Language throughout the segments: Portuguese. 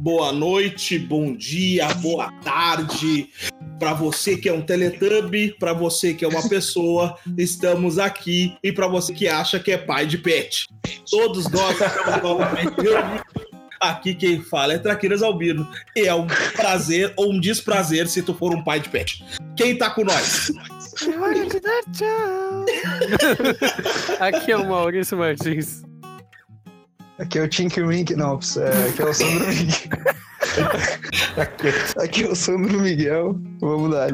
boa noite, bom dia, boa tarde. Para você que é um Teletubby, para você que é uma pessoa, estamos aqui. E para você que acha que é pai de pet. Todos nós estamos novamente. Aqui quem fala é Traquinas Albino. E é um prazer ou um desprazer se tu for um pai de pet. Quem tá com nós? É hora de dar tchau. Aqui é o Maurício Martins. Aqui é o Tinker Wink, não, é, aqui é o Sandro Miguel. aqui, aqui é o Sandro Miguel, vamos lá.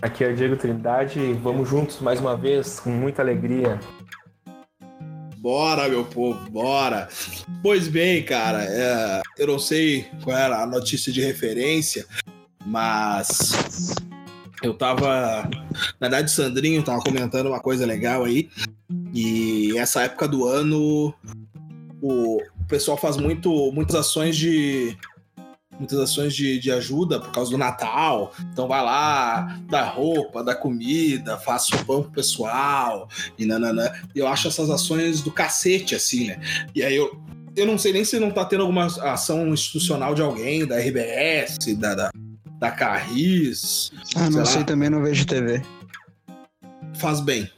Aqui é o Diego Trindade, vamos juntos mais uma vez, com muita alegria. Bora, meu povo, bora. Pois bem, cara, é, eu não sei qual era a notícia de referência, mas eu tava. Na verdade, o Sandrinho tava comentando uma coisa legal aí. E essa época do ano, o pessoal faz muito, muitas ações de. Muitas ações de, de ajuda por causa do Natal. Então vai lá, dá roupa, dá comida, faz pão pro pessoal e nananã. Eu acho essas ações do cacete, assim, né? E aí eu, eu não sei nem se não tá tendo alguma ação institucional de alguém, da RBS, da, da, da Carris. Ah, não sei, sei também, não vejo TV. Faz bem.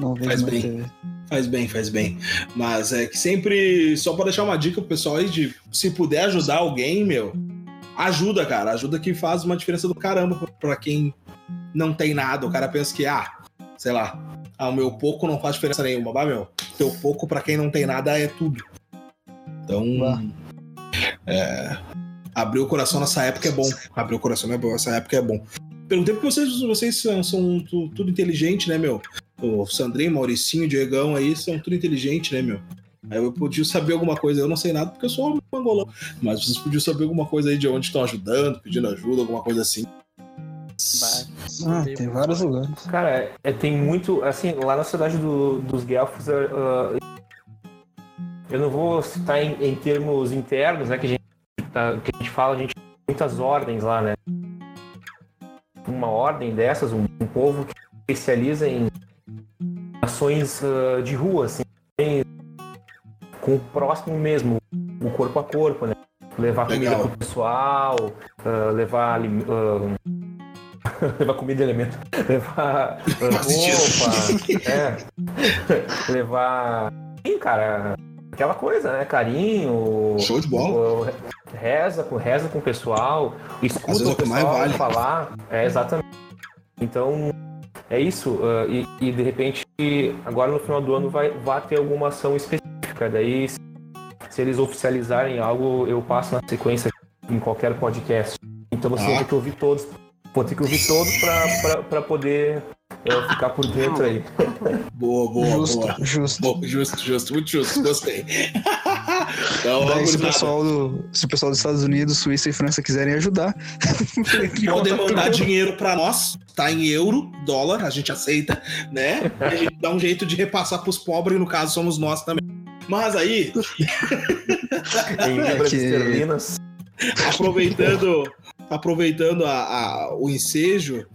Não vejo faz bem. TV. Faz bem, faz bem. Mas é que sempre, só para deixar uma dica pro pessoal aí de se puder ajudar alguém, meu, ajuda, cara. Ajuda que faz uma diferença do caramba para quem não tem nada. O cara pensa que, ah, sei lá, ah, o meu pouco não faz diferença nenhuma. Bah, meu, teu pouco para quem não tem nada é tudo. Então, é, abrir o coração nessa época é bom. Abrir o coração nessa época é bom. Perguntei porque vocês, vocês são, são tudo, tudo inteligente, né, meu? O Sandrinho, Mauricinho, Diegão aí são tudo inteligente, né, meu? Aí eu podia saber alguma coisa. Eu não sei nada porque eu sou um mangolão. Mas vocês podiam saber alguma coisa aí de onde estão ajudando, pedindo ajuda, alguma coisa assim. Ah, tem vários lugares. Cara, é, tem muito. Assim, lá na cidade do, dos Guelfos, uh, eu não vou citar em, em, termos internos, né? Que a gente, tá, que a gente fala, a gente tem muitas ordens lá, né? Uma ordem dessas, um, um povo que especializa em ações uh, de rua, assim, com o próximo mesmo, o corpo a corpo, né? Levar comida Legal. pro pessoal, uh, levar uh, levar comida e elemento, levar roupa, é, levar, sim, cara, aquela coisa, né? Carinho, show de bola, reza com reza com o pessoal, escuta o é pessoal vale. falar, é exatamente. Então é isso, uh, e, e, de repente, agora no final do ano vai, vai ter alguma ação específica. Daí, se, se eles oficializarem algo, eu passo na sequência em qualquer podcast. Então você ah. vai ter que ouvir todos. Vou ter que ouvir todos para poder é, ficar por dentro aí. Boa, boa, justo, boa. Justo, boa, justo, justo, muito justo, gostei. então, Daí, se, o pessoal do, se o pessoal dos Estados Unidos, Suíça e França quiserem ajudar, podem mandar dinheiro para nós, tá em euro, dólar, a gente aceita, né? E a gente dá um jeito de repassar pros pobres, no caso somos nós também. Mas aí. em libras que... esterlinas. Aproveitando, aproveitando a, a, o ensejo,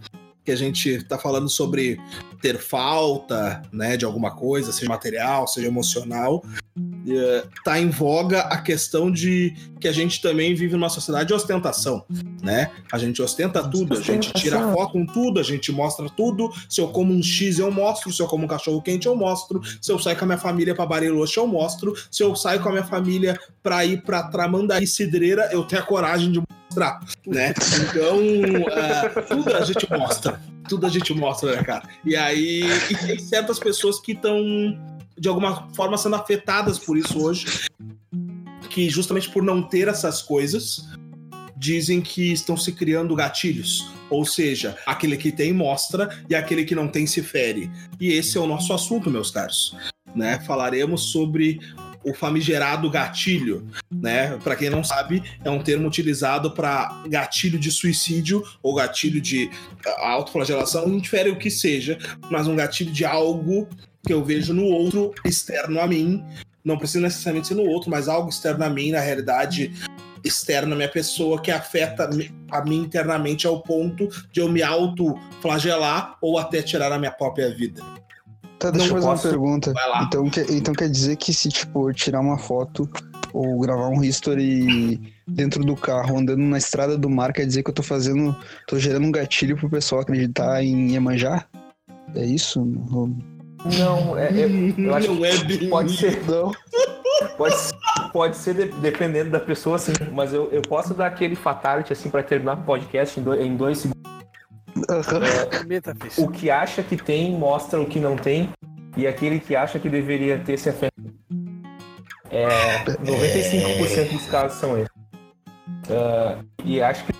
que a gente está falando sobre ter falta, né, de alguma coisa, seja material, seja emocional, está em voga a questão de que a gente também vive numa sociedade de ostentação, né? A gente ostenta tudo, a gente tira foto com tudo, a gente mostra tudo. Se eu como um X, eu mostro. Se eu como um cachorro quente, eu mostro. Se eu saio com a minha família para Bariloche, eu mostro. Se eu saio com a minha família para ir para Tramandaí Cidreira, eu tenho a coragem de mostrar, né? Então, uh, tudo a gente mostra. Tudo a gente mostra, né, cara? E aí, e tem certas pessoas que estão, de alguma forma, sendo afetadas por isso hoje, que justamente por não ter essas coisas, dizem que estão se criando gatilhos. Ou seja, aquele que tem mostra e aquele que não tem se fere. E esse é o nosso assunto, meus caros. Né? Falaremos sobre o famigerado gatilho, né? Para quem não sabe, é um termo utilizado para gatilho de suicídio ou gatilho de ah, autoflagelação, indifere o que seja, mas um gatilho de algo que eu vejo no outro externo a mim, não precisa necessariamente ser no outro, mas algo externo a mim, na realidade externa à minha pessoa que afeta a mim internamente ao ponto de eu me autoflagelar ou até tirar a minha própria vida. Tá, deixa eu fazer posso... uma pergunta. Então, que, então quer dizer que se, tipo, tirar uma foto ou gravar um history dentro do carro, andando na estrada do mar, quer dizer que eu tô fazendo. tô gerando um gatilho pro pessoal acreditar em Iemanjá? É isso? Não, é, é- eu acho Não é que bem pode ser, Não. pode, pode ser de- dependendo da pessoa, assim, mas eu, eu posso dar aquele fatality, assim, pra terminar o podcast em dois, em dois segundos. Metafísica. O que acha que tem, mostra o que não tem, e aquele que acha que deveria ter se afeta. É, 95% dos casos são esses. Ah, e acho que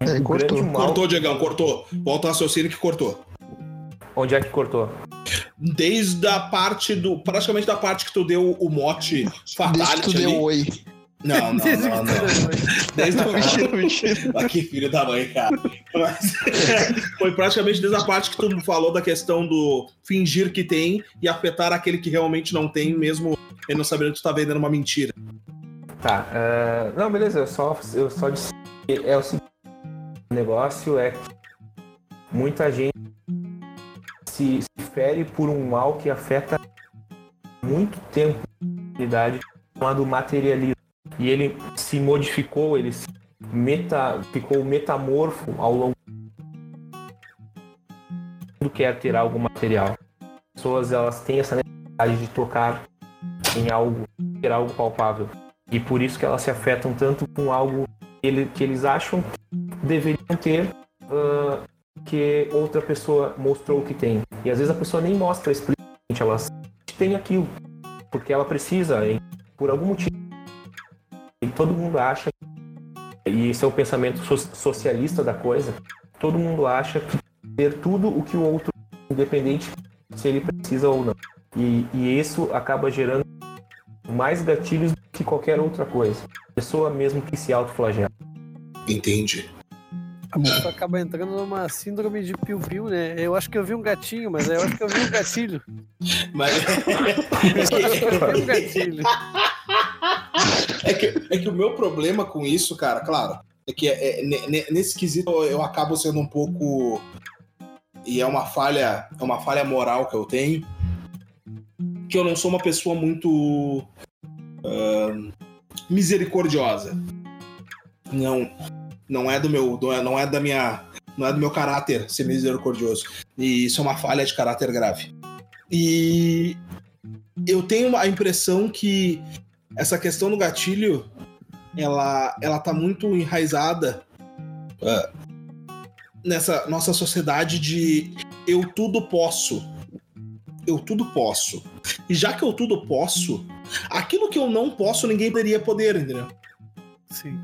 É, o cortou. mal... Cortou, Diegão, cortou. Volta ao raciocínio que cortou. Onde é que cortou? Desde a parte do. Praticamente da parte que tu deu o mote Desde que tu ali. deu oi. Não, não, Desde não, que não. tu- Desde o Mentira, mentira. Que filho da mãe, cara. Mas, foi praticamente desde a parte que tu falou da questão do fingir que tem e afetar aquele que realmente não tem, mesmo ele não sabendo que tu tá vendendo uma mentira. Tá, ah, não, beleza, eu só, eu só disse que é o seguinte, o negócio é que muita gente se, se fere por um mal que afeta muito tempo de idade, chamado materialismo. E ele se modificou, ele se meta, ficou metamorfo ao longo do quer ter algo material. As pessoas elas têm essa necessidade de tocar em algo, ter algo palpável. E por isso que elas se afetam tanto com algo que, ele- que eles acham que deveriam ter ah, que outra pessoa mostrou que tem. E às vezes a pessoa nem mostra explicitamente, ela tem aquilo. Porque ela precisa, por algum motivo. E todo mundo acha, e esse é o pensamento so- socialista da coisa, todo mundo acha que ter tudo o que o outro, independente se ele precisa ou não. E, e isso acaba gerando mais gatilhos do que qualquer outra coisa. Pessoa mesmo que se autoflagela. Entendi. A pessoa acaba entrando numa síndrome de piu-piu, né? Eu acho que eu vi um gatinho, mas eu acho que eu vi um gatilho. Mas Eu vi um gatilho. é que, é que o meu problema com isso, cara, claro, é que é- é- ne- ne- nesse quesito eu acabo sendo um pouco. E é uma falha, é uma falha moral que eu tenho. Que eu não sou uma pessoa muito ahn, misericordiosa. Não, não é do meu, não é- da minha, não é do meu caráter ser misericordioso. E isso é uma falha de caráter grave. E eu tenho a impressão que essa questão do gatilho ela, ela tá muito enraizada ah, nessa nossa sociedade de eu tudo posso. Eu tudo posso. E já que eu tudo posso, aquilo que eu não posso, ninguém poderia poder, entendeu? Sim.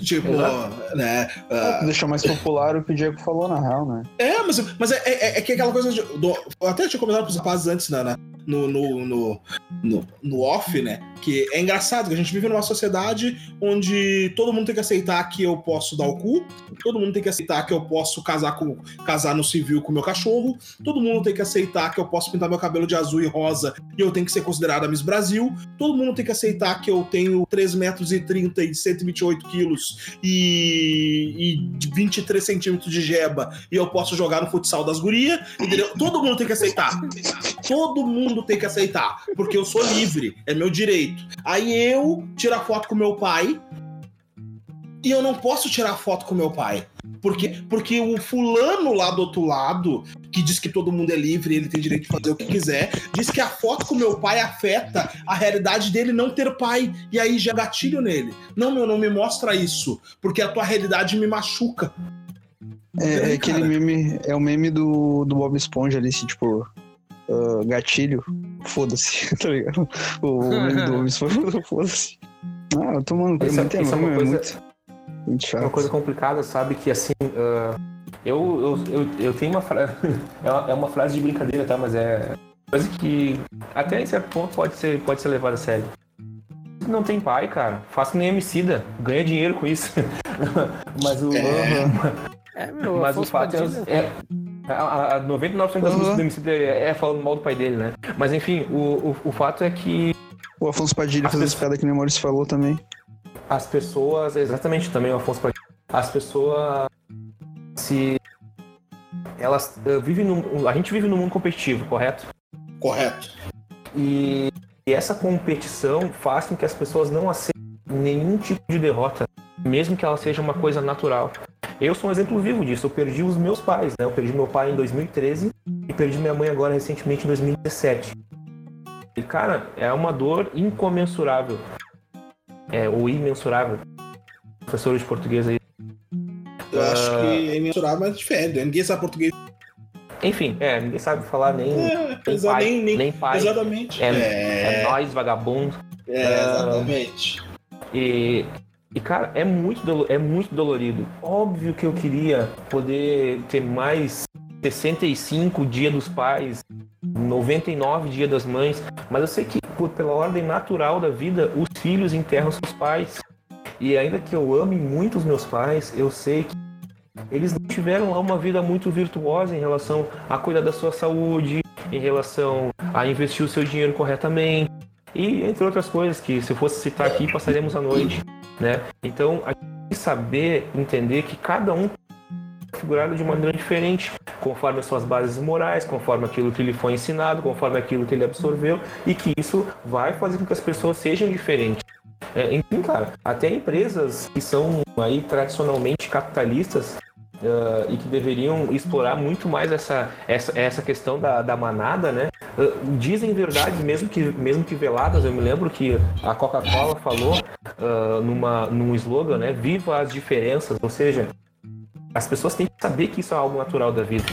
Tipo, Exato. né? ah, Deixou mais popular o que o Diego falou, na real, né? é, mas, mas é, é, é que aquela coisa. De, do, eu até tinha comentado pros rapazes antes, né? No, no, no, no, no off, né? Que é engraçado que a gente vive numa sociedade onde todo mundo tem que aceitar que eu posso dar o cu, todo mundo tem que aceitar que eu posso casar com casar no civil com meu cachorro, todo mundo tem que aceitar que eu posso pintar meu cabelo de azul e rosa e eu tenho que ser considerada Miss Brasil, todo mundo tem que aceitar que eu tenho 3 metros e 30 e 128 quilos e, e 23 centímetros de jeba e eu posso jogar no futsal das gurias, entendeu? Todo mundo tem que aceitar. Todo mundo tem que aceitar, porque eu sou livre, é meu direito. Aí eu tiro a foto com meu pai e eu não posso tirar foto com meu pai. Porque, porque o fulano lá do outro lado, que diz que todo mundo é livre e ele tem direito de fazer o que quiser, diz que a foto com meu pai afeta a realidade dele não ter pai. E aí já gatilho nele. Não, meu, não me mostra isso, porque a tua realidade me machuca. É, é aquele meme, é o meme do, do Bob Esponja ali, assim, tipo, ah, gatilho, foda-se, tá ligado? O meme do Esponja, foda-se. Ah, eu tô tomando Isso é- muito isso é uma é coisa- muito, muito É chato. uma coisa complicada, sabe? Que assim. ah, eu, eu, eu, eu tenho uma frase. é uma- é uma frase de brincadeira, tá? Mas é. Coisa que até em certo ponto pode ser, pode ser levada a sério. Não tem pai, cara. Faça nem Emicida. Ganha dinheiro com isso. Mas o. É, meu, Mas o fato é. é a, a 99% das Uhum. músicas do Emicida é, é falando mal do pai dele, né? Mas enfim, o, o, o fato é que O Afonso Padilha As fez as pessoas- piadas que nem o Maurício falou também. as pessoas, exatamente também o Afonso Padilha, as pessoas se elas eh, vivem num, a gente vive num mundo competitivo, correto? Correto. E, E essa competição faz com que as pessoas não aceitem nenhum tipo de derrota, mesmo que ela seja uma coisa natural. Eu sou um exemplo vivo disso. Eu perdi os meus pais, né? Eu perdi meu pai em 2013 e perdi minha mãe agora recentemente em 2017. E cara, é uma dor incomensurável. É, ou imensurável. Professor de português aí. Eu acho que é imensurável, mas diferente. né? Ninguém sabe português. Enfim, é, ninguém sabe falar nem, É, nem, pai, nem- nem- nem pai. Exatamente. É, É, é nós, vagabundo. é, exatamente. E, e, cara, é muito, é muito dolorido. Óbvio que eu queria poder ter mais 65 dia dos pais, 99 dia das mães, mas eu sei que por, pela ordem natural da vida, os filhos enterram seus pais. E ainda que eu ame muito os meus pais, eu sei que eles não tiveram lá uma vida muito virtuosa em relação a cuidar da sua saúde, em relação a investir o seu dinheiro corretamente e entre outras coisas que se eu fosse citar aqui passaremos a noite, né? Então a gente tem que saber entender que cada um é configurado de maneira diferente, conforme as suas bases morais, conforme aquilo que lhe foi ensinado, conforme aquilo que ele absorveu e que isso vai fazer com que as pessoas sejam diferentes. É, enfim, cara, até empresas que são aí tradicionalmente capitalistas ah, e que deveriam explorar muito mais essa, essa, essa questão da, da manada, né? Ah, dizem verdades, mesmo que, mesmo que veladas. Eu me lembro que a Coca-Cola falou ah, numa, num slogan, né? Viva as diferenças, ou seja, as pessoas têm que saber que isso é algo natural da vida.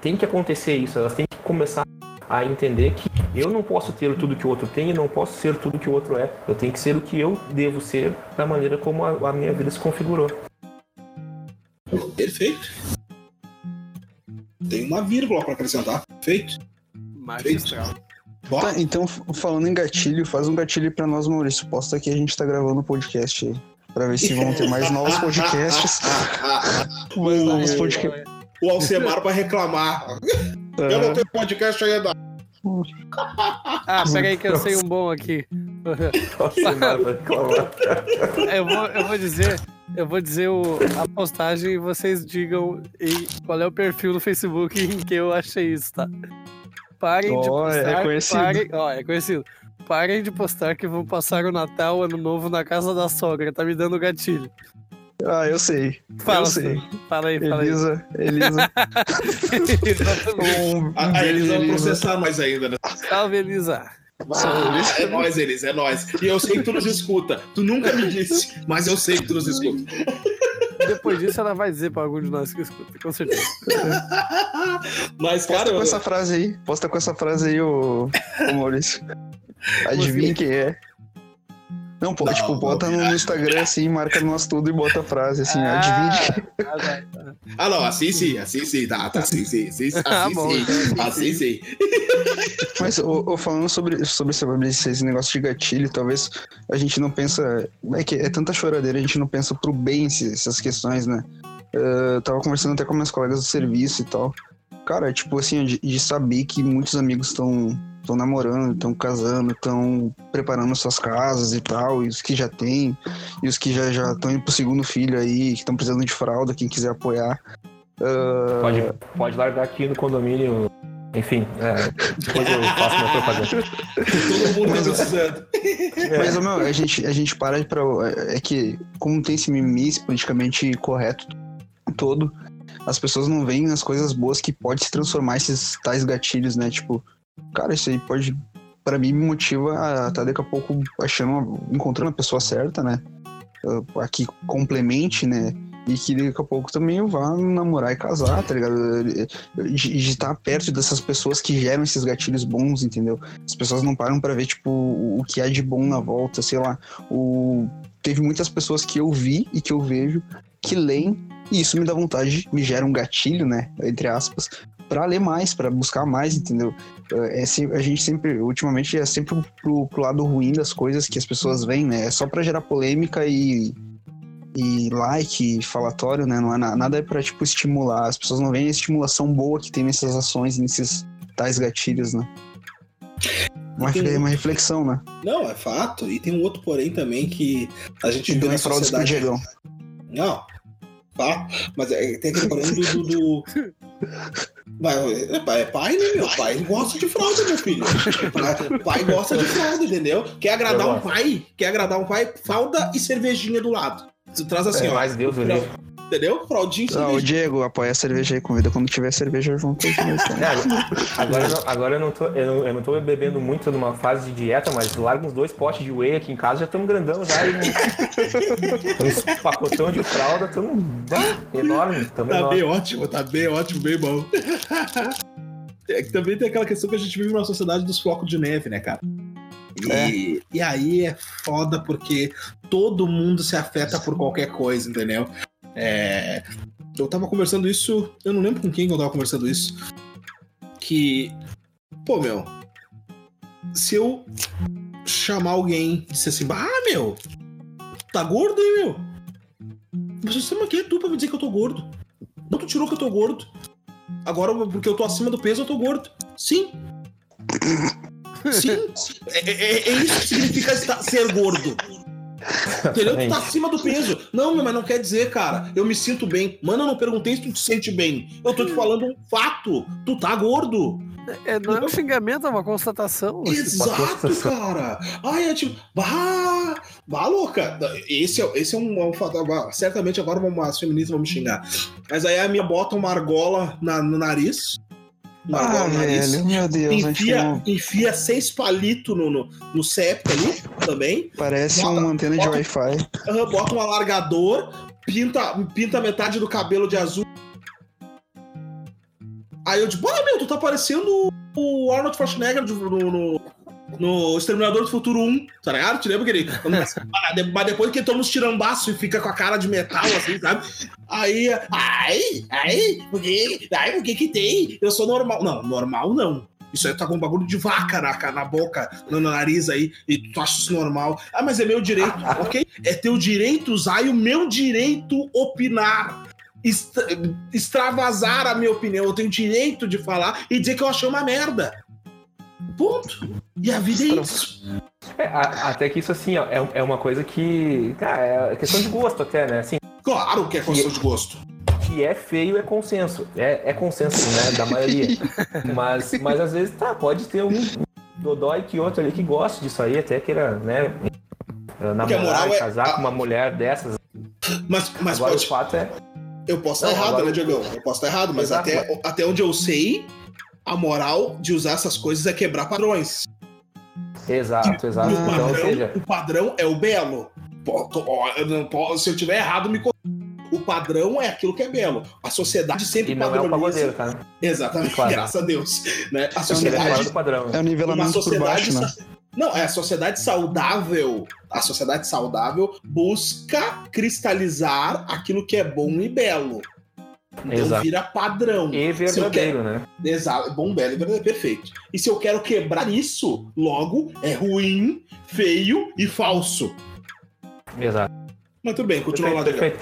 Tem que acontecer isso, elas têm que começar a entender que eu não posso ter tudo que o outro tem e não posso ser tudo que o outro é. Eu tenho que ser o que eu devo ser da maneira como a, a minha vida se configurou. Perfeito. Tem uma vírgula para acrescentar. Feito. Magistral. Bora. Tá, então, falando em gatilho, faz um gatilho pra nós, Maurício. Posta que a gente tá gravando o podcast aí. Pra ver se vão ter mais novos podcasts. mais novos podcasts. o Alcemar vai reclamar. Eu não tenho podcast ainda. Ah, pera aí que eu sei um bom aqui. Nossa. Eu vou, eu vou dizer, eu vou dizer o, a postagem e vocês digam em, qual é o perfil no Facebook em que eu achei isso, tá? Parem de Ó, é postar. conhecido. parem, ó, é conhecido. Parem de postar que vão passar o Natal, o Ano Novo na casa da sogra. Tá me dando gatilho. Ah, eu sei. Fala, eu sei. fala aí, fala aí. Elisa, Elisa. Exatamente. Um A- Aí beijo, Elisa. processar mais ainda, né? Salve, Elisa. Ah, é nóis, eles, é nóis. E eu sei que tu nos escuta. Tu nunca me disse, mas eu sei que tu nos escuta. Depois disso, ela vai dizer pra algum de nós que escuta, com certeza. Mas, Posta cara, com eu- essa frase aí. Posta com essa frase aí, ô, ô Maurício. Adivinha quem é. Não, pô, Não, tipo, bota no não. Instagram assim, marca nós tudo e bota a frase assim, Ah. adivinha Ah, vai, tá. Ah, não, assim sim, assim sim, tá, tá, assim sim, assim, assim Ah, bom, sim, então, assim sim. Mas ô, ô, falando sobre, sobre esse, negócio de gatilho, talvez a gente não pensa. É que é tanta choradeira, a gente não pensa pro bem essas questões, né? Eu tava conversando até com meus colegas do serviço e tal. Cara, tipo assim, de, de saber que muitos amigos estão estão namorando, estão casando, estão preparando suas casas e tal, e os que já têm, e os que já já estão indo pro segundo filho aí, que estão precisando de fralda, quem quiser apoiar. Ah, Pode, pode largar aqui no condomínio. Enfim, é, depois eu faço minha propaganda. Todo mundo tá precisando. Mas, ô, meu, a gente, a gente para pra. É que, como tem esse mimimi politicamente correto todo, as pessoas não veem nas coisas boas que pode se transformar esses tais gatilhos, né? Tipo, cara, isso aí pode. Pra mim, me motiva a estar daqui a pouco achando, encontrando a pessoa certa, né? Ah, A que complemente, né? E que daqui a pouco também eu vá namorar e casar, tá ligado? De, de estar perto dessas pessoas que geram esses gatilhos bons, entendeu? As pessoas não param pra ver, tipo, o que há de bom na volta, sei lá. O... Teve muitas pessoas que eu vi e que eu vejo que leem, e isso me dá vontade, me gera um gatilho, né? Entre aspas, pra ler mais, pra buscar mais, entendeu? É, se- a gente sempre, ultimamente, é sempre pro, pro lado ruim das coisas que as pessoas veem, né? É só pra gerar polêmica e. E like, e falatório, né? Não é na- nada é pra, tipo, estimular. As pessoas não veem a estimulação boa que tem nessas ações, nesses tais gatilhos, né? Uma, Tem- uma reflexão, né? Não, é fato. E tem um outro porém também que a gente E vê deu na com sociedade. Diegão. Não, fato. Mas é, tem aquele porém do, do, do- Vai, é pai- é pai, né, meu? Pai gosta de fralda, meu filho. Pai- gosta de fralda, entendeu? Quer agradar um pai? Quer agradar um pai? Fralda e cervejinha do lado. Você traz assim, É, ó. mais Deus, eu Não, Entendeu? Fraldinha e Ah, o. Diego, apoia a cerveja aí, convida quando tiver cerveja junto. aí, né? É, agora, eu não, agora eu, não tô, eu, não, eu não tô bebendo muito, tô numa fase de dieta, mas largo uns dois potes de whey aqui em casa, já estamos grandão já. E um, uns pacotão de fralda, estamos enorme. Tamo Tá enorme. bem ótimo, tá bem ótimo, bem bom. É que também tem aquela questão que a gente vive numa sociedade dos flocos de neve, né, cara? E, e aí é foda porque todo mundo se afeta por qualquer coisa, entendeu? É, eu tava conversando isso, eu não lembro com quem que eu tava conversando isso. Que, pô, meu, se eu chamar alguém e disser assim, ah, meu, tá gordo, hein, meu? Mas você quem é tu pra me dizer que eu tô gordo? Não, tu tirou que eu tô gordo. Agora, porque eu tô acima do peso, eu tô gordo. Sim. Sim. É, é- é isso que significa estar- ser gordo. Entendeu? Tu tá acima do peso. Não, meu, mas não quer dizer, cara. Eu me sinto bem. Mano, eu não perguntei se tu te sente bem. Eu tô te falando um fato. Tu tá gordo. É, não é um xingamento, é uma constatação. Exato, cara. Ai, é tipo. Bah, bah, louca. Esse é, esse é um, é um fato. Certamente agora as feministas vão me xingar. Mas aí a minha bota uma argola na- no nariz. Ah, velho, meu Deus, Enfia, enfia seis palitos no, no, no septo ali também. parece Bota- uma antena de bota- Wi-Fi. Aham, Bota um alargador, pinta, pinta metade do cabelo de azul. Aí eu digo, ah, meu, tu tá parecendo o Arnold Schwarzenegger de- no, no, no Exterminador do Futuro 1, tá ligado? Te lembra que ele. Mas depois que ele toma uns tirambaços e fica com a cara de metal, assim, sabe? Aí, ai, ai, por que, ai, por que que tem? Eu sou normal. Não, normal não. Isso aí tá com um bagulho de vaca na, na boca, no nariz aí, e tu acha isso normal. Ah, mas é meu direito, ok? É teu direito usar e o meu direito opinar. Extra- extravasar a minha opinião. Eu tenho direito de falar e dizer que eu achei uma merda. Ponto. E a vida é isso. É, a- até que isso, assim, ó, é, é uma coisa que. Cara, é questão de gosto até, né? Assim, Claro que é questão de gosto. que é feio é consenso. É, é consenso, né? Da maioria. mas, mas às vezes, tá, pode ter um dodói que outro ali que goste disso aí, até queira, né? Namorar moral e é- casar com uma mulher dessas. Mas, mas Agora pode, o fato é. Eu posso estar Não, errado, agora- né, Diegão? Eu posso estar errado, mas Exato. até, até onde eu sei, a moral de usar essas coisas é quebrar padrões. Exato, exato. O Então, ou padrão, seja, o padrão é o belo. Se eu tiver errado, me corrija. O padrão é aquilo que é belo. A sociedade sempre e não é o pagodeiro, padroniza. cara. Exatamente, Claro. graças a Deus. Né? A Ele é sociedade do padrão. É o uma nivelamento por sociedade. baixo, né? Não, é a sociedade saudável. A sociedade saudável busca cristalizar aquilo que é bom e belo. Então Exato. vira padrão. E verdadeiro, né? Exato, bom, belo e verdadeiro, perfeito. E se eu quero quebrar isso, logo é ruim, feio e falso. Exato. Mas tudo bem, continua lá, Perfeito.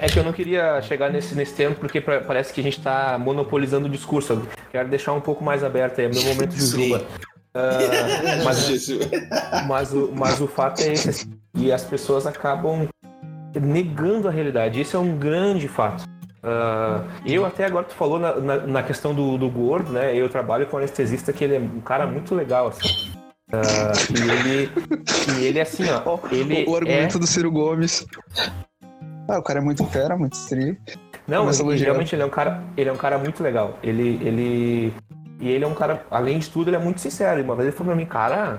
É que eu não queria chegar nesse, nesse termo porque pra- parece que a gente tá monopolizando o discurso. Quero deixar um pouco mais aberto aí, é meu momento de juba. Ah, mas, mas, o, mas o fato é esse. assim, E as pessoas acabam negando a realidade. Isso é um grande fato. Ah, eu até agora tu falou na, na, na questão do, do gordo, né? Eu trabalho com um anestesista que ele é um cara muito legal, assim. Ah, e ele e ele assim, ó, ele o, o é argumento do Ciro Gomes. Ah, o cara é muito fera, muito estri. Não, elogiando. realmente ele é um cara, ele é um cara muito legal. Ele, ele e ele é um cara, além de tudo, ele é muito sincero. E Uma vez ele falou pra mim, cara,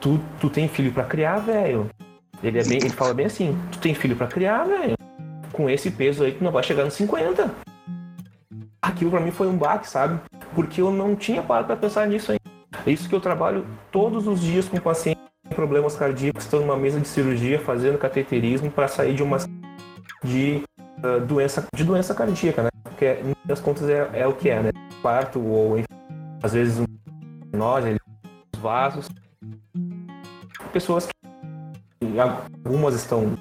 tu, tu tem filho pra criar, velho. Ele é bem, ele fala bem assim, tu tem filho pra criar, velho. Com esse peso aí tu não vai chegar nos 50. Aquilo pra mim foi um baque, sabe? Porque eu não tinha parado pra pensar nisso aí. É isso que eu trabalho todos os dias com pacientes com problemas cardíacos, estão numa mesa de cirurgia fazendo cateterismo para sair de uma de uh, doença de doença cardíaca, né? Porque das contas é, é o que é, né? Parto ou enfim, às vezes um nós, os vasos. Pessoas que algumas estão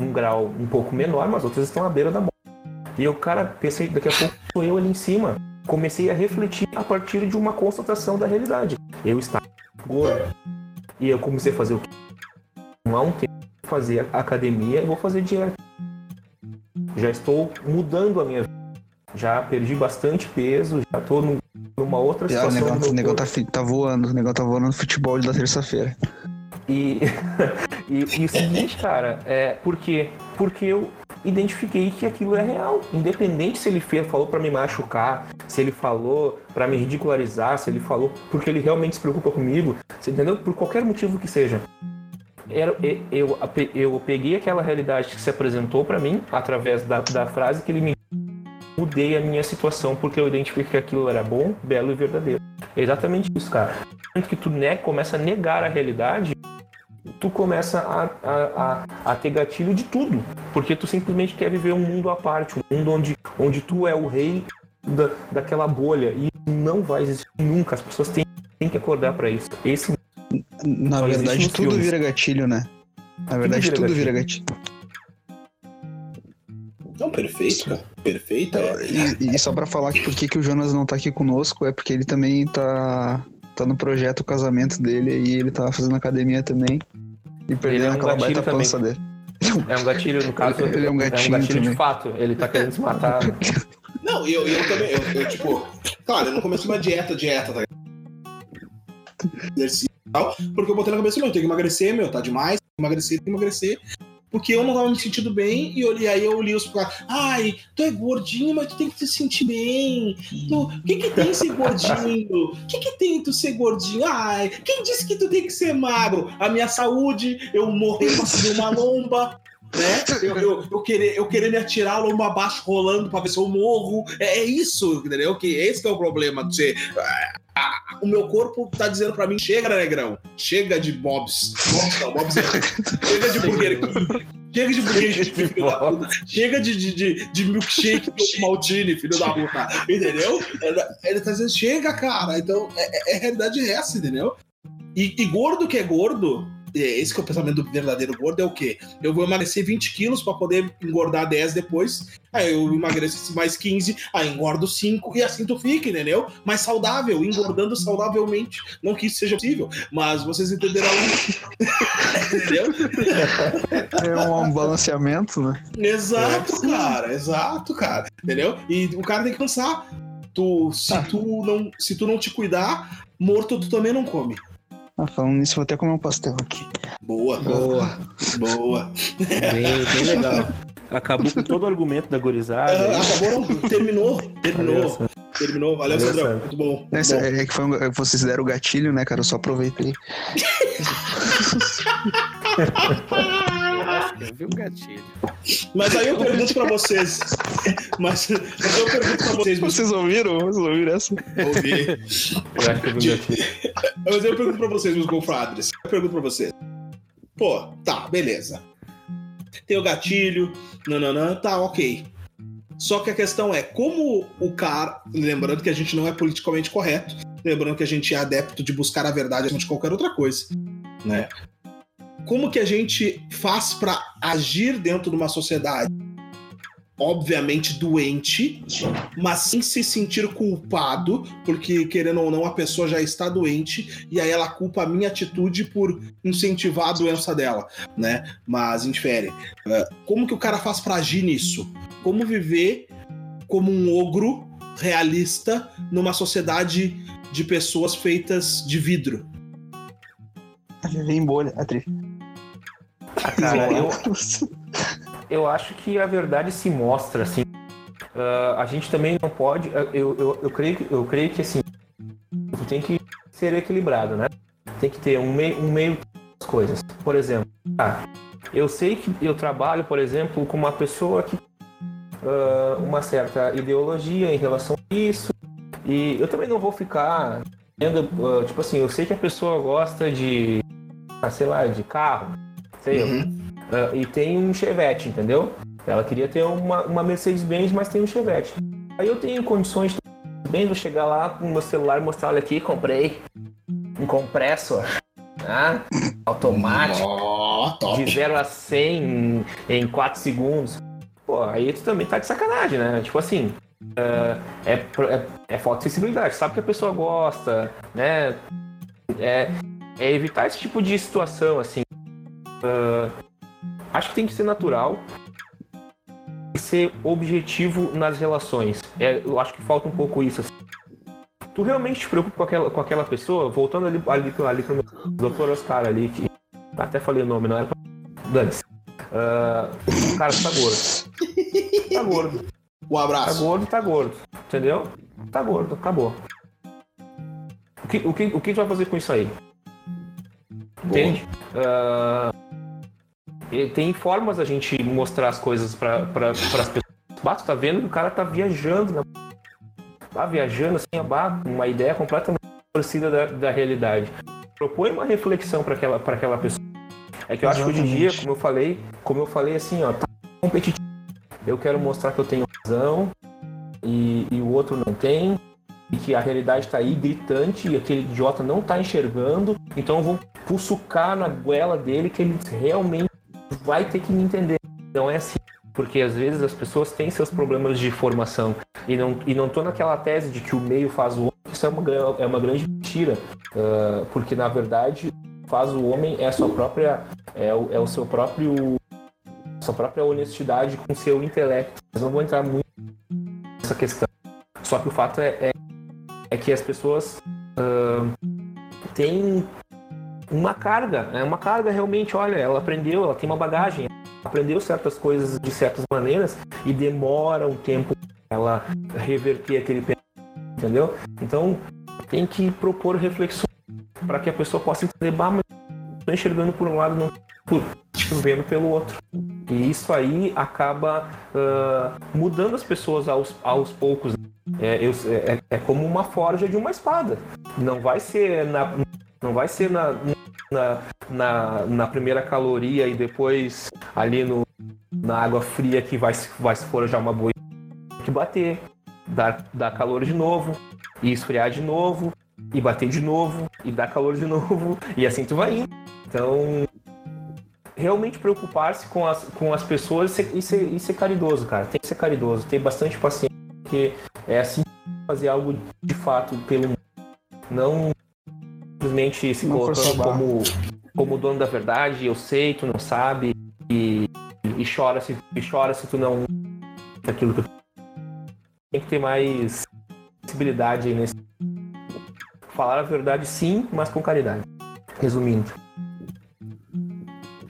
um grau um pouco menor, mas outras estão à beira da morte. E eu, cara, pensei, daqui a pouco sou eu ali em cima. Comecei a refletir a partir de uma constatação da realidade. Eu estava gordo. E eu comecei a fazer o quê? Há um tempo, fazer academia e vou fazer dieta. Já estou mudando a minha vida. Já perdi bastante peso, já tô num- numa outra o situação. do negócio, o negócio tá, tá voando, o negócio tá voando no futebol da terça-feira. E, e, e o seguinte, cara, é porque porque eu identifiquei que aquilo é real, independente se ele fez, falou pra me machucar, se ele falou pra me ridicularizar, se ele falou porque ele realmente se preocupa comigo, você entendeu? Por qualquer motivo que seja. Era, eu, eu peguei aquela realidade que se apresentou pra mim através da, da frase que ele me mudei a minha situação porque eu identifiquei que aquilo era bom, belo e verdadeiro. É exatamente isso, cara. Tanto que tu ne começa a negar a realidade, tu começa a, a, a, a ter gatilho de tudo. Porque tu simplesmente quer viver um mundo à parte, um mundo onde, onde tu é o rei da, daquela bolha. E não vai existir nunca. As pessoas têm, têm que acordar pra isso. Esse Na verdade, tudo filmes. vira gatilho, né? Na verdade, vira tudo gatilho. vira gatilho. Não, perfeito, cara. Perfeito. É, E, e só pra falar que por que, que o Jonas não tá aqui conosco é porque ele também tá, tá no projeto o casamento dele e ele tá fazendo academia também. E perdendo é um aquela gatilho baita também. pança dele. é um gatilho, no caso, Ele é um gatinho de também. fato. Ele tá querendo se matar. Não, eu, eu também, eu, eu, tipo, claro, eu não comecei uma dieta, dieta, tá? Exercício e tal, porque eu botei na cabeça, meu, eu tenho que emagrecer, meu, tá demais, tem que emagrecer, tem que emagrecer. Porque eu não tava me sentindo bem e, eu, e aí eu li os caras, ai, tu é gordinho, mas tu tem que se sentir bem. Tu, o que que tem ser gordinho? O que que tem tu ser gordinho? Ai, quem disse que tu tem que ser magro? A minha saúde, eu morrer subir uma lomba, né? Eu, eu, eu querer, eu querer me atirar lomba abaixo rolando pra ver se eu morro. É, é isso, entendeu? Que esse que é o problema de ser. O meu corpo tá dizendo pra mim: chega, negrão, chega de bobs. Bobs não, bobs é. Chega de burger King. Chega de burger King, filho da puta. Chega de, de, de, de milkshake do Maltini, filho da puta. Entendeu? Ele, tá dizendo: chega, cara. Então, é, é, a realidade é essa, entendeu? E, e gordo que é gordo, é, esse que é o pensamento do verdadeiro gordo, é o quê? Eu vou emagrecer 20 quilos pra poder engordar 10 depois. Aí eu emagreço mais 15, aí engordo 5 e assim tu fica, entendeu? Mais saudável, engordando saudavelmente. Não que isso seja possível, mas vocês entenderão. entendeu? É um balanceamento, né? Exato, cara, exato, cara. Entendeu? E o cara tem que pensar. Tu, se, tu não, se tu não te cuidar, morto tu também não come. Ah, falando nisso, vou até comer um pastel aqui. Boa, Boa. boa. Bem, bem legal. Acabou com todo o argumento da gorizada. Ah, acabou, não? Terminou, terminou. Terminou, valeu, Sandrão. Muito bom. muito Essa- bom. é que foi um- vocês deram o gatilho, né, cara? Eu só aproveitei. Eu vi um gatilho. Mas aí eu pergunto pra vocês. Mas, mas eu pergunto pra vocês, Vocês ouviram? Vocês ouviram essa? ouvir. Eu acho que eu vi um gatilho. Mas eu pergunto pra vocês, meus confrades. Eu pergunto pra vocês. Pô, tá, beleza. Tem o gatilho, nananã, tá, ok. Só que a questão é, como o cara. Lembrando que a gente não é politicamente correto, lembrando que a gente é adepto de buscar a verdade acima de qualquer outra coisa, né? Como que a gente faz pra agir dentro de uma sociedade obviamente doente, mas sem se sentir culpado, porque querendo ou não a pessoa já está doente e aí ela culpa a minha atitude por incentivar a doença dela, né? Mas infere. É, Como que o cara faz pra agir nisso? Como viver como um ogro realista numa sociedade de pessoas feitas de vidro? Vem bolha, atriz. Ah, cara, eu, eu acho que a verdade se mostra, assim. Ah, a gente também não pode. Eu, eu, eu, creio, que- eu creio que assim. Tem que ser equilibrado, né? Tem que ter um meio, um meio das coisas. Por exemplo, ah, eu sei que eu trabalho, por exemplo, com uma pessoa que ah, uma certa ideologia em relação a isso. E eu também não vou ficar vendo, ah, tipo assim, eu sei que a pessoa gosta de, ah, sei lá, de carro, sei, Uhum. Ah, e tem um Chevette, entendeu? Ela queria ter uma, uma Mercedes-Benz, mas tem um Chevette. Aí eu tenho condições bem de chegar lá com o meu celular e mostrar, olha aqui, comprei um compressor, né? automático, top. de 0 a 100 em, em 4 segundos. Pô, aí tu também tá de sacanagem, né? Tipo assim, ah, é, é, é falta de sensibilidade. Sabe que a pessoa gosta, né? É, é evitar esse tipo de situação, assim. Ah, acho que tem que ser natural. E ser objetivo nas relações. É, eu acho que falta um pouco isso. Assim. Tu realmente te preocupa com aquela, com aquela pessoa? Voltando ali, ali, ali pro meu doutor Oscar ali, que até falei o nome, não era pra... Dane-se. Uh, cara, tá gordo. Tá gordo. Um abraço. Tá gordo, tá gordo. Entendeu? Tá gordo, acabou. O que, o que, o que tu vai fazer com isso aí? Entende? Uh, tem formas a gente mostrar as coisas para pra, as pessoas. Bato, tá vendo que o cara tá viajando, né? tá viajando assim, uma ideia completamente parecida da, da realidade. Propõe uma reflexão para aquela, aquela pessoa. É que eu acho que hoje em dia, como eu falei, como eu falei assim, ó, tá competitivo. Eu quero mostrar que eu tenho razão e, e o outro não tem, e que a realidade está aí gritante e aquele idiota não está enxergando, então eu vou pussucar na goela dele que ele realmente vai ter que me entender. Não é assim. Porque às vezes as pessoas têm seus problemas de formação e não, e não tô naquela tese de que o meio faz o homem, isso é uma, é uma grande mentira. Uh, porque na verdade, faz o homem é a sua própria. É o, é o seu próprio. sua própria honestidade com seu intelecto. Mas não vou entrar muito nessa questão. Só que o fato é, é, é que as pessoas uh, têm uma carga, é uma carga realmente, olha, ela aprendeu, ela tem uma bagagem, aprendeu certas coisas de certas maneiras e demora um tempo ela reverter aquele pensamento, entendeu? Então, tem que propor reflexões para que a pessoa possa entender, bah, mas estou enxergando por um lado, não por vendo pelo outro. E isso aí acaba uh, mudando as pessoas aos, aos poucos. É, eu, é, é como uma forja de uma espada. Não vai ser na, não vai ser na, na, na, na primeira caloria e depois ali no, na água fria que vai, vai se forjar uma boia. Tem que bater, dar, dar calor de novo, e esfriar de novo, e bater de novo, e dar calor de novo, e assim tu vai indo. Então, realmente preocupar-se com as, com as pessoas e ser, e, ser, caridoso, cara. Tem que ser caridoso, ter bastante paciência, porque é assim fazer algo de fato pelo mundo. Não simplesmente se colocando como, como dono da verdade, eu sei, tu não sabe, e, e chora se e chora se tu não aquilo que tem que ter mais sensibilidade aí nesse falar a verdade sim, mas com caridade. Resumindo.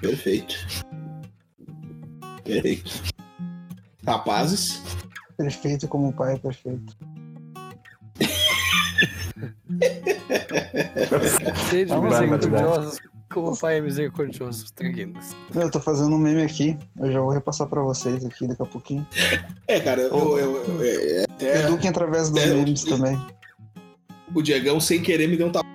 Perfeito. Perfeito. Rapazes. Perfeito como o pai é perfeito. Seja misericordiosos como o Pai é misericordioso, tranquilos. Eu tô fazendo um meme aqui, eu já vou repassar pra vocês aqui daqui a pouquinho. É, cara, eu. eu, eu é, é, Eduquem através dos é, memes o, também. O Diegão, sem querer, me deu um tapão.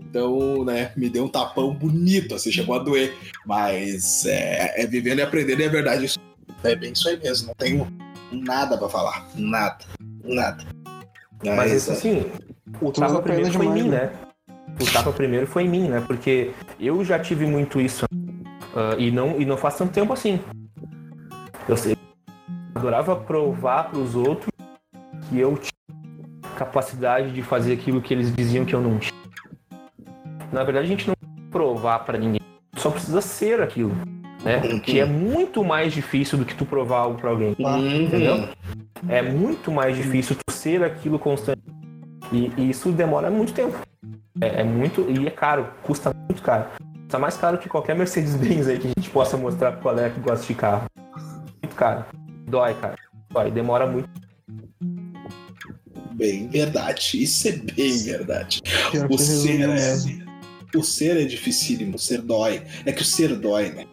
Então, né, me deu um tapão bonito, assim, chegou a doer. Mas é, é vivendo e aprendendo, e é verdade. Isso é bem isso aí mesmo. Não tenho nada pra falar. Nada. Nada. Mas, Mas isso assim, o tapa primeiro foi demais, em mim, né? né? O tapa primeiro foi em mim, né? Porque eu já tive muito isso. Uh, e, não, e não faz tanto tempo assim. Eu sei, adorava provar para os outros que eu tinha capacidade de fazer aquilo que eles diziam que eu não tinha. Na verdade, a gente não provar para ninguém, só precisa ser aquilo, né? Que é muito mais difícil do que tu provar algo para alguém, uhum. entendeu? É muito mais difícil tu ser aquilo constante. E, e isso demora muito tempo. É, é, muito. E é caro, custa muito caro. Custa mais caro que qualquer Mercedes-Benz aí que a gente possa mostrar pro colega que gosta de carro. Muito caro. Dói, cara. Dói, demora muito. Bem verdade. Isso é bem verdade. O ser, é, o ser é dificílimo, o ser dói. É que o ser dói, né?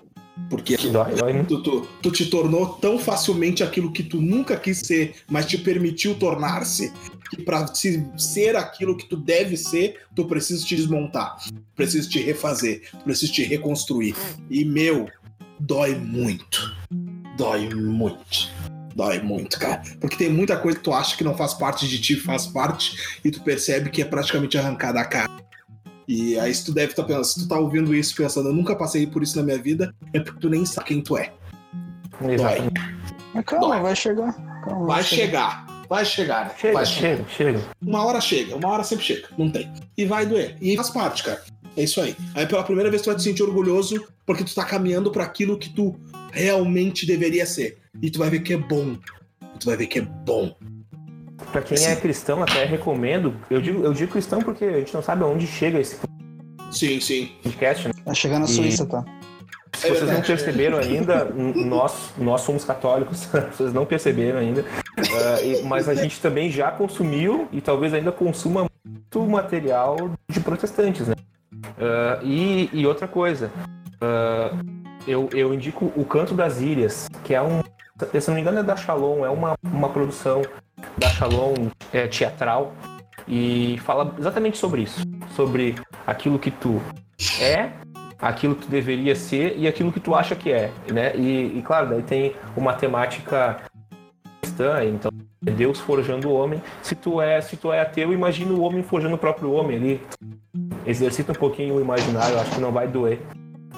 Porque dói, dói, tu, tu, tu, te tornou tão facilmente aquilo que tu nunca quis ser, mas te permitiu tornar-se. Que para ser aquilo que tu deve ser, tu precisa te desmontar, precisa te refazer, precisa te reconstruir. E meu, dói muito. Dói muito. Dói muito, cara. Porque tem muita coisa que tu acha que não faz parte de ti, faz parte, e tu percebe que é praticamente arrancada da cara. E aí, se tu deve estar tá pensando, se tu tá ouvindo isso pensando, eu nunca passei por isso na minha vida, é porque tu nem sabe quem tu é. Dói. Mas calma, Dói. vai chegar. Calma, vai, chegar. chegar. Vai chegar, né? Chega, vai chega, chega. Uma hora chega, uma hora sempre chega. Não tem. E vai doer. E faz parte, cara. É isso aí. Aí pela primeira vez tu vai te sentir orgulhoso porque tu tá caminhando para aquilo que tu realmente deveria ser. E tu vai ver que é bom. Tu vai ver que é bom. Pra quem é cristão, até recomendo. Eu digo, eu digo cristão porque a gente não sabe aonde chega esse Sim, sim. podcast, né? Vai chegar na E- Suíça, tá? Se É vocês não verdade. perceberam ainda, nós, nós somos católicos, vocês não perceberam ainda, Ah, e- mas a gente também já consumiu e talvez ainda consuma muito material de protestantes, né? Ah, e, e outra coisa, ah, eu, eu indico o Canto das Ilhas, que é um, se não me engano é da Shalom, é uma, uma produção da Shalom é, teatral e fala exatamente sobre isso, sobre aquilo que tu é aquilo que tu deveria ser e aquilo que tu acha que é, né? E, e, claro, daí tem uma temática cristã, então é Deus forjando o homem. Se tu é, se tu é ateu, imagina o homem forjando o próprio homem ali. Exercita um pouquinho o imaginário, acho que não vai doer.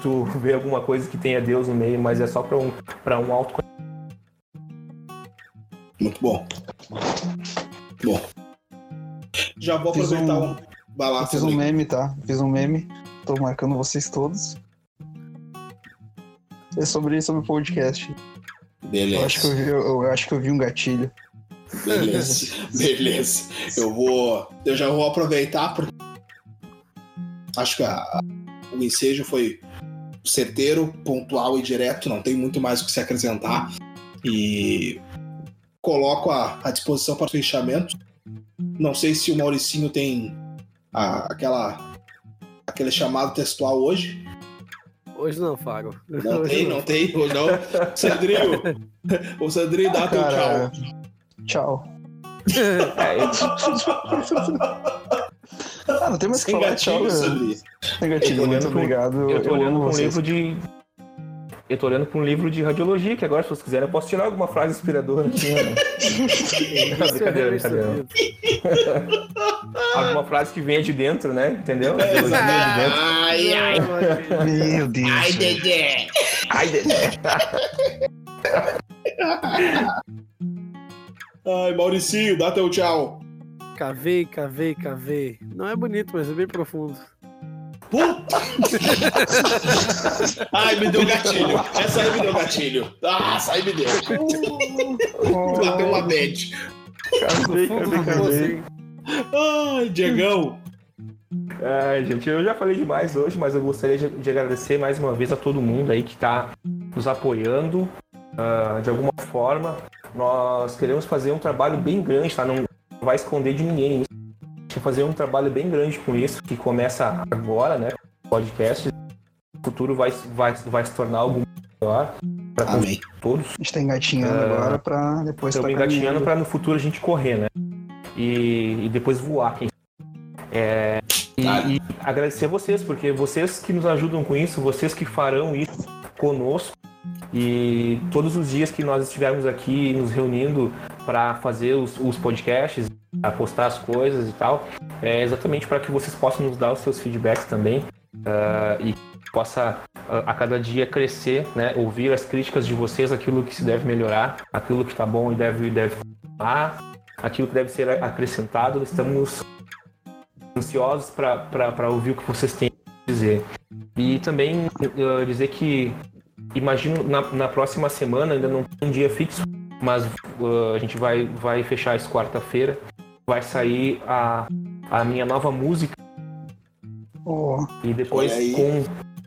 Tu vê alguma coisa que tenha Deus no meio, mas é só para um para um auto Muito bom. Bom. Já vou Fiz aproveitar um- um. Vai lá, Eu fiz um meme, tá? Fiz um meme. Tô marcando vocês todos. É sobre, sobre o podcast. Eu acho, que eu, Beleza. vi, eu, eu acho que eu vi um gatilho. Beleza. Beleza. Eu vou. Eu já vou aproveitar porque. Acho que a- o ensejo foi certeiro, pontual e direto, não tem muito mais o que se acrescentar. E coloco à, à disposição para o fechamento. Não sei se o Mauricinho tem a- aquela aquele chamado textual hoje. Hoje não, Fábio. Não Hoje tem, não tem, hoje não. Sandrinho, o Sandrinho dá teu tchau. Tchau. É, Ah, não tem mais o que falar. Tchau, Eu tô muito olhando obrigado. eu tô olhando um livro de eu tô olhando para um livro de radiologia, que agora, se vocês quiserem, eu posso tirar alguma frase inspiradora aqui, né? Não, brincadeira, brincadeira. Alguma frase que venha de dentro, né? Entendeu? Radiologia de dentro. Ai, ai, Meu Deus. ai. Dedé. Ai, Dedé. Ai, Mauricinho, dá teu tchau. Cavei, cavei, cavei. Não é bonito, mas é bem profundo. Puta! Ai, me deu gatilho. Essa aí me deu gatilho. Ah, essa aí me deu. Bateu uma bad. Acabei, acabei, acabei. Ai, Diegão. Ai, gente, eu já falei demais hoje, mas eu gostaria de, de agradecer mais uma vez a todo mundo aí que está nos apoiando ah, de alguma forma. Nós queremos fazer um trabalho bem grande, tá? Não vai esconder de ninguém isso. A gente vai fazer um trabalho bem grande com isso, que começa agora, né? Podcast. O futuro vai, vai, vai se tornar algo melhor para Amém. todos. A gente tá engatinhando Ah, agora pra depois Estamos tá engatinhando para no futuro a gente correr, né? E, e depois voar, quem é, e, Claro. e agradecer a vocês, porque vocês que nos ajudam com isso, vocês que farão isso conosco. E todos os dias que nós estivermos aqui nos reunindo para fazer os, os podcasts, a postar as coisas e tal, é exatamente para que vocês possam nos dar os seus feedbacks também ah, e possa ah, a cada dia crescer, né? Ouvir as críticas de vocês, aquilo que se deve melhorar, aquilo que está bom e deve deve funcionar, aquilo que deve ser acrescentado. Estamos ansiosos para ouvir o que vocês têm a dizer. E também eh, dizer que imagino na, na próxima semana, ainda não tem um dia fixo, mas eh, a gente vai, vai fechar isso quarta-feira. Vai sair a, a minha nova música Ó, e depois, aí. com,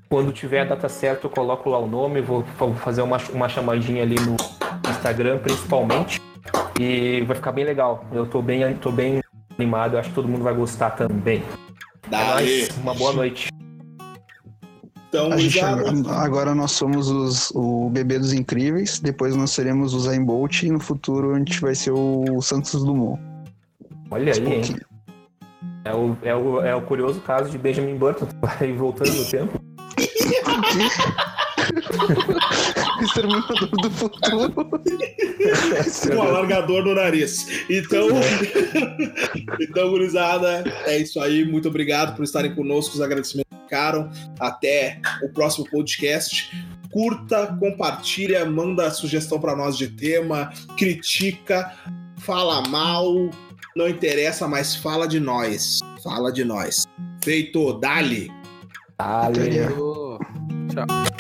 quando tiver a data certa, eu coloco lá o nome, vou, vou fazer uma, uma chamadinha ali no Instagram, principalmente. E vai ficar bem legal. Eu tô bem, tô bem animado, acho que todo mundo vai gostar também. É Dali. nóis, uma boa noite. Então, a gente, gurizada, agora nós somos os, o bebê dos incríveis, depois nós seremos o Zayn Bolt e no futuro a gente vai ser o Santos Dumont. Olha aí, hein? É o, é, o, é o curioso caso de Benjamin Button, vai voltando no tempo. Exterminador do futuro. com alargador no nariz. Então, então, gurizada, é isso aí. Muito obrigado por estarem conosco. Os agradecimentos ficaram. Até o próximo podcast. Curta, compartilha, manda sugestão para nós de tema, critica, fala mal, não interessa, mas fala de nós. Fala de nós. Feito, dali. Valeu. Até. Tchau.